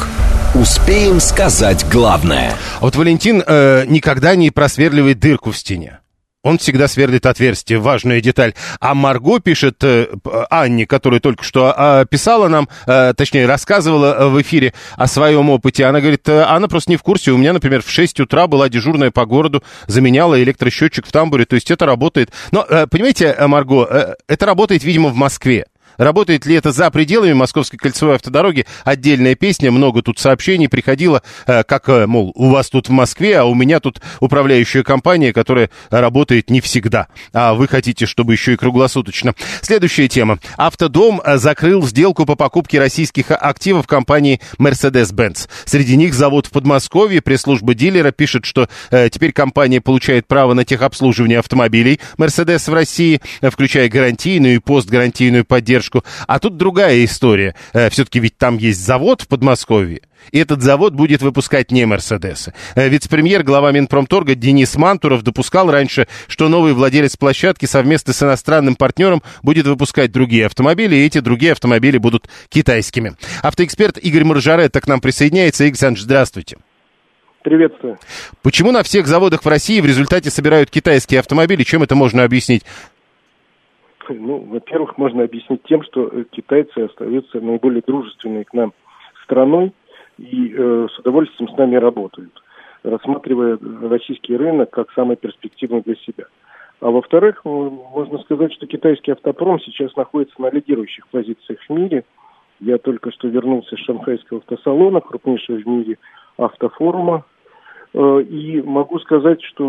Успеем сказать главное. А Вот Валентин э, никогда не просверливает дырку в стене. Он всегда сверлит отверстие, важная деталь. А Марго пишет э, Анне, которая только что э, писала нам, э, точнее, рассказывала э, в эфире о своем опыте. Она говорит, э, она просто не в курсе. У меня, например, в 6 утра была дежурная по городу, заменяла электросчетчик в тамбуре. То есть это работает. Но, э, понимаете, э, Марго, э, это работает, видимо, в Москве. Работает ли это за пределами Московской кольцевой автодороги? Отдельная песня, много тут сообщений приходило, э, как, э, мол, у вас тут в Москве, а у меня тут управляющая компания, которая работает не всегда. А вы хотите, чтобы еще и круглосуточно. Следующая тема. Автодом э, закрыл сделку по покупке российских активов компании Mercedes-Benz. Среди них завод в Подмосковье. Пресс-служба дилера пишет, что теперь компания получает право на техобслуживание автомобилей Mercedes в России, включая гарантийную и постгарантийную поддержку. А тут другая история. Э, Все-таки ведь там есть завод в Подмосковье. И этот завод будет выпускать не Мерседесы. Э, Вице-премьер, глава Минпромторга Денис Мантуров допускал раньше, что новый владелец площадки совместно с иностранным партнером будет выпускать другие автомобили, и эти другие автомобили будут китайскими. Автоэксперт Игорь Маржаретто к нам присоединяется. Игорь Александрович, здравствуйте. Приветствую. Почему на всех заводах в России в результате собирают китайские автомобили? Чем это можно объяснить? Ну, во-первых, можно объяснить тем, что э, китайцы остаются наиболее дружественной к нам страной и э, с удовольствием с нами работают, рассматривая российский рынок как самый перспективный для себя. А во-вторых, э, можно сказать, что китайский автопром сейчас находится на лидирующих позициях в мире. Я только что вернулся с шанхайского автосалона, крупнейшего в мире автофорума, И могу сказать, что,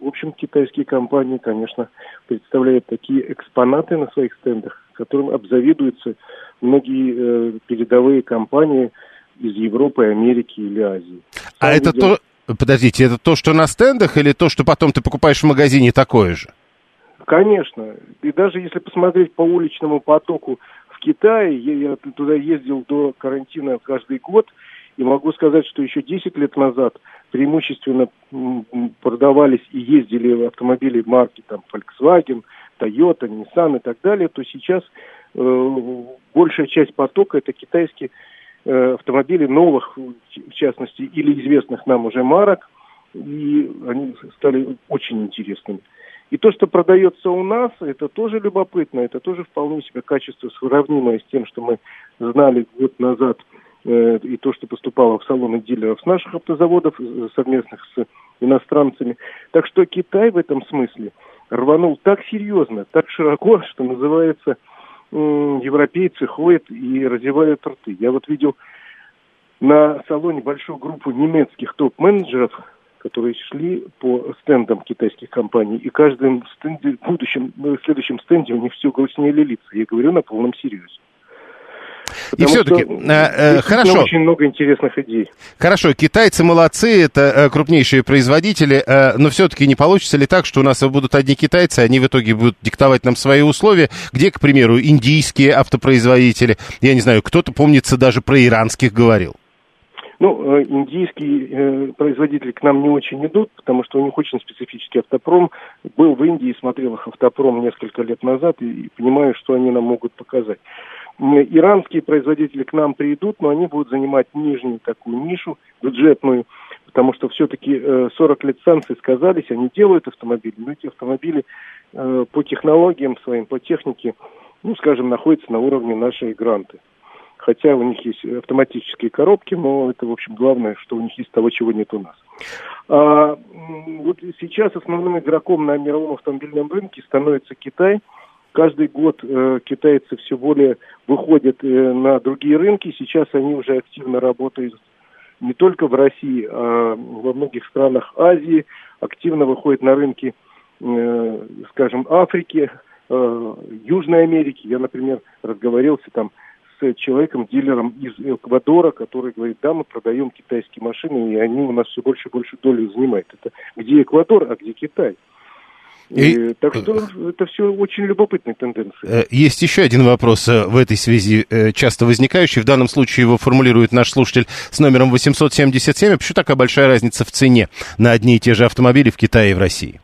в общем, китайские компании, конечно, представляют такие экспонаты на своих стендах, которым обзавидуются многие э, передовые компании из Европы, Америки или Азии. А Сам это видел- то... Подождите, это то, что на стендах, или то, что потом ты покупаешь в магазине такое же? Конечно. И даже если посмотреть по уличному потоку в Китае, я туда ездил до карантина каждый год, и могу сказать, что еще 10 лет назад преимущественно продавались и ездили автомобили марки там Volkswagen, Toyota, Nissan и так далее, то сейчас э, большая часть потока это китайские э, автомобили новых, в частности, или известных нам уже марок, и они стали очень интересными. И то, что продается у нас, это тоже любопытно, это тоже вполне себе качество сравнимое с тем, что мы знали год назад, и то, что поступало в салоны дилеров с наших автозаводов, э, совместных с иностранцами. Так что Китай в этом смысле рванул так серьезно, так широко, что называется, европейцы ходят и разевают рты. Я вот видел на салоне большую группу немецких топ-менеджеров, которые шли по стендам китайских компаний, и каждым стенде, будущем, в следующем стенде у них все грустнее лица. Я говорю на полном серьезе. И все-таки, э, э, хорошо. очень много интересных идей. Хорошо, китайцы молодцы, это э, крупнейшие производители, э, но все-таки не получится ли так, что у нас будут одни китайцы, они в итоге будут диктовать нам свои условия, где, к примеру, индийские автопроизводители, я не знаю, кто-то, помнится, даже про иранских говорил. Ну, э, индийские производители к нам не очень идут, потому что у них очень специфический автопром. Был в Индии, смотрел их автопром несколько лет назад и, и понимаю, что они нам могут показать. Иранские производители к нам придут, но они будут занимать нижнюю такую нишу бюджетную потому что все-таки 40 лет санкций сказались, они делают автомобили, но эти автомобили по технологиям своим, по технике, ну, скажем, находятся на уровне нашей гранты. Хотя у них есть автоматические коробки, но это, в общем, главное, что у них есть того, чего нет у нас. А, вот сейчас основным игроком на мировом автомобильном рынке становится Китай. Каждый год э, китайцы все более выходят э, на другие рынки. Сейчас они уже активно работают не только в России, а во многих странах Азии. Активно выходят на рынки, э, скажем, Африки, э, Южной Америки. Я, например, разговаривался там с человеком, дилером из Эквадора, который говорит, да, мы продаем китайские машины, и они у нас все больше и больше долю занимают. Это где Эквадор, а где Китай? И... И, так что это все очень любопытные тенденции. Э, есть еще один вопрос э, в этой связи, э, часто возникающий. В данном случае его формулирует наш слушатель с номером 877. А почему такая большая разница в цене на одни и те же автомобили в Китае и в России?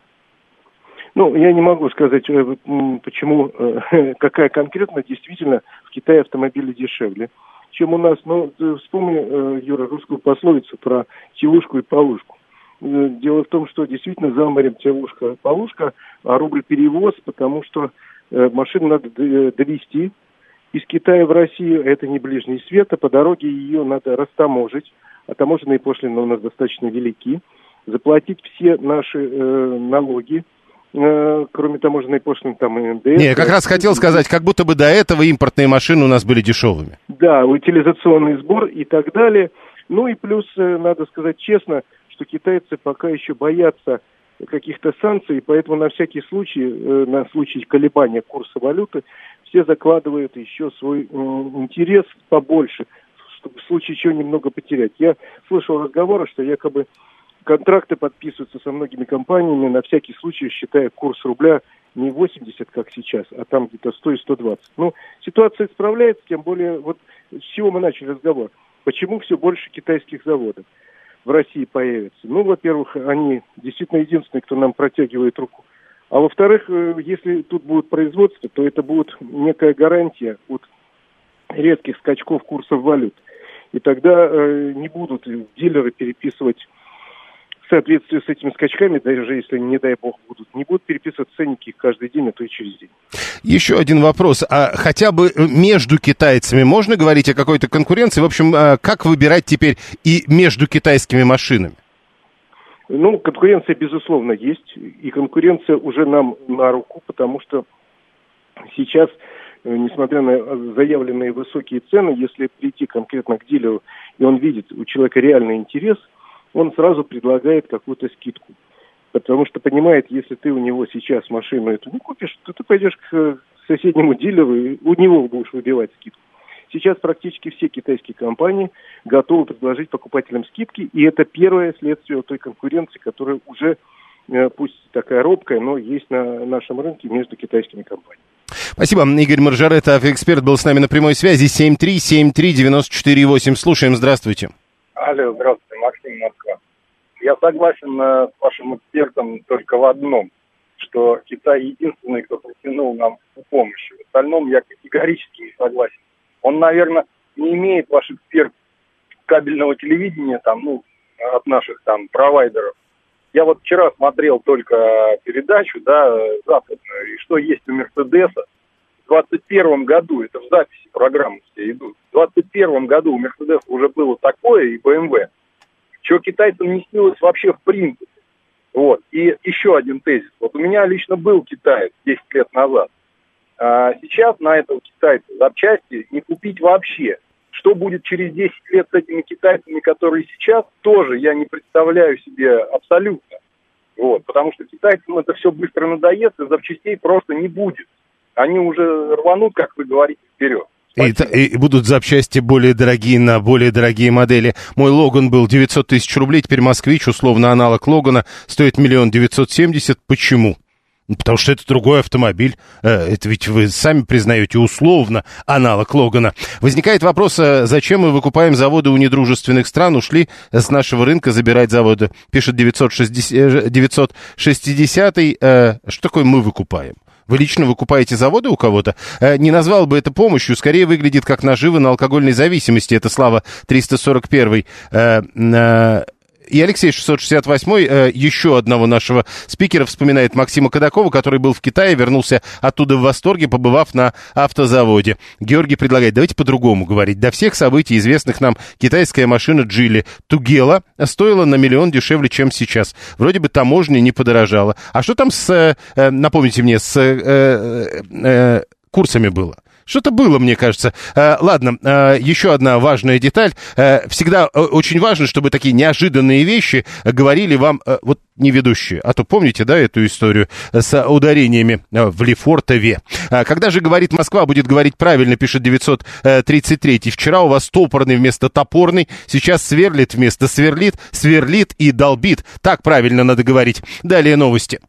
Ну, я не могу сказать, почему, какая конкретно. Действительно, в Китае автомобили дешевле, чем у нас. Но вспомни, Юра, русскую пословицу про телушку и полушку. Дело в том, что действительно за морем телушка, полушка, а рубль перевоз, потому что машину надо довести из Китая в Россию, это не ближний свет, а по дороге ее надо растаможить, а таможенные пошлины у нас достаточно велики, заплатить все наши э, налоги, Э, кроме таможенной пошлины, там и НДС. Не, я как раз хотел сказать, как будто бы до этого импортные машины у нас были дешевыми. Да, утилизационный сбор и так далее. Ну и плюс, э, надо сказать честно, что китайцы пока еще боятся каких-то санкций, поэтому на всякий случай, э, на случай колебания курса валюты, все закладывают еще свой интерес побольше, чтобы в случае чего немного потерять. Я слышал разговоры, что якобы контракты подписываются со многими компаниями на всякий случай, считая курс рубля не 80, как сейчас, а там где-то 100 и 120. Ну, ситуация справляется, тем более, вот с чего мы начали разговор. Почему все больше китайских заводов в России появится? Ну, во-первых, они действительно единственные, кто нам протягивает руку. А во-вторых, э, если тут будет производство, то это будет некая гарантия от редких скачков курсов валют. И тогда э, не будут дилеры переписывать в соответствии с этими скачками, даже если, не дай бог, будут, не будут переписывать ценники каждый день, а то и через день. Еще один вопрос. А хотя бы между китайцами можно говорить о какой-то конкуренции? В общем, а как выбирать теперь и между китайскими машинами? Ну, конкуренция, безусловно, есть. И конкуренция уже нам на руку, потому что сейчас, э, несмотря на заявленные высокие цены, если прийти конкретно к дилеру, и он видит у человека реальный интерес – он сразу предлагает какую-то скидку. Потому что понимает, если ты у него сейчас машину эту не купишь, то ты пойдешь к соседнему дилеру и у него будешь выбивать скидку. Сейчас практически все китайские компании готовы предложить покупателям скидки, и это первое следствие той конкуренции, которая уже, э, пусть такая робкая, но есть на нашем рынке между китайскими компаниями. Спасибо. Игорь Маржарет, эксперт, был с нами на прямой связи. 7373948. Слушаем, здравствуйте. Алло, здравствуйте. Я согласен э, с вашим экспертом только в одном, что Китай единственный, кто протянул нам помощь. В остальном я категорически не согласен. Он, наверное, не имеет, ваш эксперт, кабельного телевидения там, ну, от наших там провайдеров. Я вот вчера смотрел только передачу, да, западную, и что есть у Мерседеса. В 2021 году, это в записи программы все идут, в 2021 году у Мерседеса уже было такое и БМВ, чего китайцам не снилось вообще в принципе. Вот. И еще один тезис. Вот у меня лично был китаец 10 лет назад. А сейчас на этого китайца запчасти не купить вообще. Что будет через 10 лет с этими китайцами, которые сейчас, тоже я не представляю себе абсолютно. Вот, потому что китайцам это все быстро надоест, и запчастей просто не будет. Они уже рванут, как вы говорите, вперед. И, и будут запчасти более дорогие на более дорогие модели. Мой Логан был 900 тысяч рублей, теперь Москвич, условно аналог Логана, стоит миллион девятьсот семьдесят. Почему? Ну, потому что это другой автомобиль. Э, это ведь вы сами признаете условно аналог Логана. Возникает вопрос, а зачем мы выкупаем заводы у недружественных стран, ушли с нашего рынка забирать заводы. Пишет 960, 960 э, что такое мы выкупаем? Вы лично выкупаете заводы у кого-то? Э, не назвал бы это помощью, скорее выглядит как наживы на алкогольной зависимости. Это Слава 341. И Алексей 668 э, еще одного нашего спикера вспоминает Максима Кадакова, который был в Китае, вернулся оттуда в восторге, побывав на автозаводе. Георгий предлагает, давайте по-другому говорить. До всех событий, известных нам, китайская машина Джили Тугела стоила на миллион дешевле, чем сейчас. Вроде бы таможня не подорожала. А что там с, э, э напомните мне, с курсами было? Что-то было, мне кажется. Э, ладно, э, еще одна важная деталь. Э, всегда очень важно, чтобы такие неожиданные вещи говорили вам вот не ведущие. А то помните, да, эту историю с ударениями в Лефортове. Когда же говорит Москва, будет говорить правильно, пишет 933. Вчера у вас топорный вместо топорный, сейчас сверлит вместо сверлит, сверлит и долбит. Так правильно надо говорить. Далее новости.